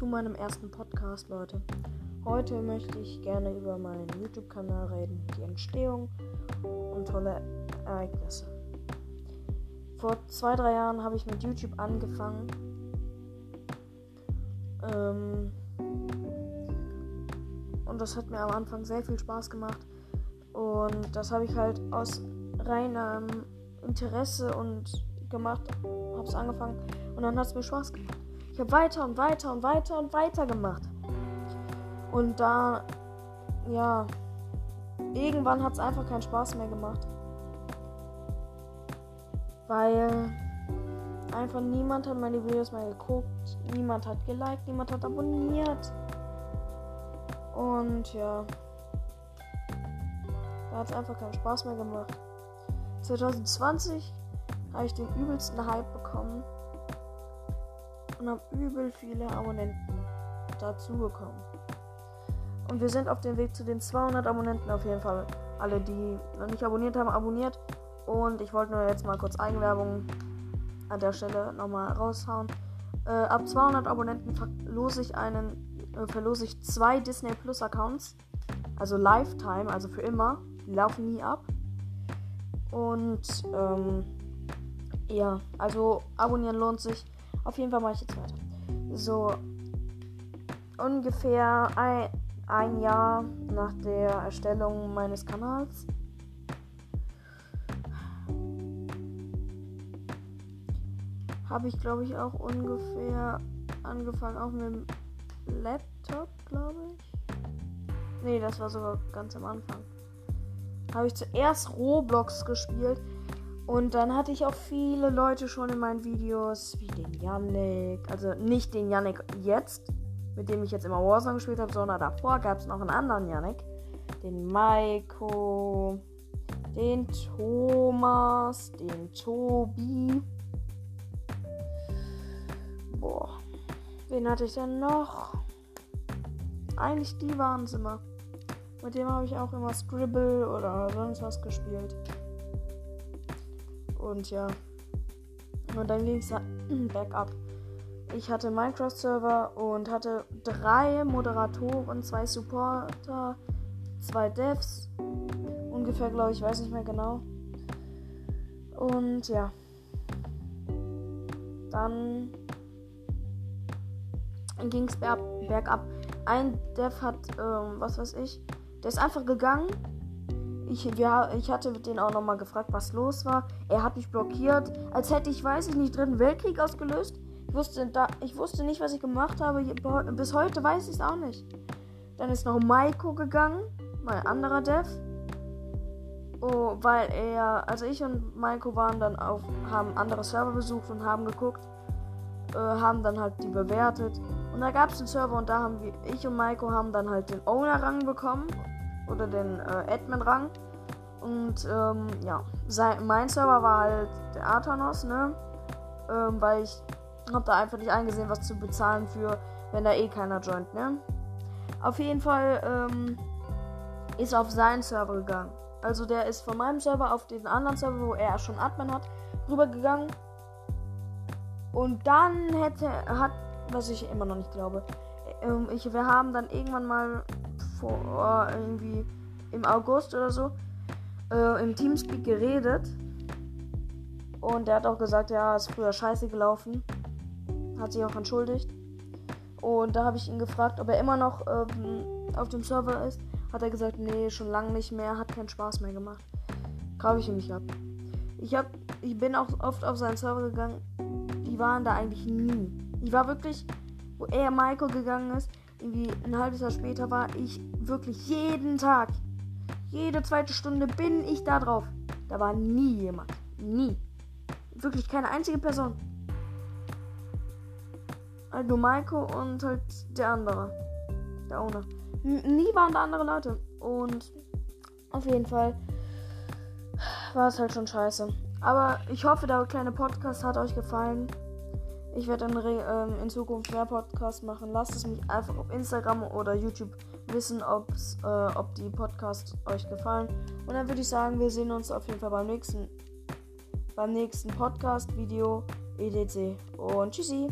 zu meinem ersten Podcast, Leute. Heute möchte ich gerne über meinen YouTube-Kanal reden, die Entstehung und tolle Ereignisse. Vor zwei, drei Jahren habe ich mit YouTube angefangen. Ähm und das hat mir am Anfang sehr viel Spaß gemacht. Und das habe ich halt aus reinem Interesse und gemacht, habe es angefangen und dann hat es mir Spaß gemacht. Habe weiter und weiter und weiter und weiter gemacht. Und da, ja, irgendwann hat es einfach keinen Spaß mehr gemacht. Weil einfach niemand hat meine Videos mehr geguckt, niemand hat geliked, niemand hat abonniert. Und ja, da hat es einfach keinen Spaß mehr gemacht. 2020 habe ich den übelsten Hype bekommen und habe übel viele Abonnenten dazu bekommen. Und wir sind auf dem Weg zu den 200 Abonnenten auf jeden Fall. Alle, die noch nicht abonniert haben, abonniert. Und ich wollte nur jetzt mal kurz Eigenwerbung an der Stelle nochmal raushauen. Äh, ab 200 Abonnenten verlose ich einen, äh, verlose ich zwei Disney Plus Accounts. Also Lifetime, also für immer. Die laufen nie ab. Und ähm, ja, also abonnieren lohnt sich. Auf jeden Fall mache ich jetzt weiter. So, ungefähr ein, ein Jahr nach der Erstellung meines Kanals. Habe ich, glaube ich, auch ungefähr angefangen, auch mit dem Laptop, glaube ich. Nee, das war sogar ganz am Anfang. Habe ich zuerst Roblox gespielt und dann hatte ich auch viele Leute schon in meinen Videos, wie den Yannick. Also nicht den Yannick jetzt, mit dem ich jetzt immer Warzone gespielt habe, sondern davor gab es noch einen anderen Yannick. Den Maiko, den Thomas, den Tobi. Boah, wen hatte ich denn noch? Eigentlich die waren es immer. Mit dem habe ich auch immer Scribble oder sonst was gespielt. Und ja. Und dann ging es bergab. Ich hatte Minecraft-Server und hatte drei Moderatoren, zwei Supporter, zwei Devs. Ungefähr, glaube ich, weiß nicht mehr genau. Und ja. Dann ging es berg bergab. Ein Dev hat, ähm, was weiß ich, der ist einfach gegangen ich, ja, ich hatte den auch nochmal gefragt, was los war. Er hat mich blockiert, als hätte ich, weiß ich nicht, dritten Weltkrieg ausgelöst. Ich wusste, da, ich wusste nicht, was ich gemacht habe. Bis heute weiß ich es auch nicht. Dann ist noch Maiko gegangen, mein anderer Dev. Oh, weil er, also ich und Maiko waren dann auf, haben andere Server besucht und haben geguckt, äh, haben dann halt die bewertet. Und da gab es einen Server und da haben wir, ich und Maiko haben dann halt den Owner-Rang bekommen oder den äh, Admin-Rang. Und ähm, ja, sein, mein Server war halt der Athanos, ne? Ähm, weil ich habe da einfach nicht eingesehen, was zu bezahlen für, wenn da eh keiner joint, ne? Auf jeden Fall ähm, ist auf seinen Server gegangen. Also der ist von meinem Server auf den anderen Server, wo er schon Admin hat, rübergegangen. Und dann hätte, hat, was ich immer noch nicht glaube, ähm, ich, wir haben dann irgendwann mal vor irgendwie im August oder so äh, im Teamspeak geredet. Und er hat auch gesagt, ja, ist früher scheiße gelaufen. Hat sich auch entschuldigt. Und da habe ich ihn gefragt, ob er immer noch ähm, auf dem Server ist. Hat er gesagt, nee, schon lange nicht mehr, hat keinen Spaß mehr gemacht. Kaufe ich ihm nicht ab. Ich, hab, ich bin auch oft auf seinen Server gegangen. Die waren da eigentlich nie. Ich war wirklich, wo er Michael gegangen ist, irgendwie ein halbes Jahr später war ich wirklich jeden Tag, jede zweite Stunde bin ich da drauf. Da war nie jemand. Nie. Wirklich keine einzige Person. Nur Maiko und halt der andere. Der Owner. N nie waren da andere Leute. Und auf jeden Fall war es halt schon scheiße. Aber ich hoffe, der kleine Podcast hat euch gefallen. Ich werde in, ähm, in, Zukunft mehr Podcasts machen. Lasst es mich einfach auf Instagram oder YouTube wissen, ob's, äh, ob die Podcasts euch gefallen. Und dann würde ich sagen, wir sehen uns auf jeden Fall beim nächsten, beim nächsten Podcast-Video EDC. Und tschüssi!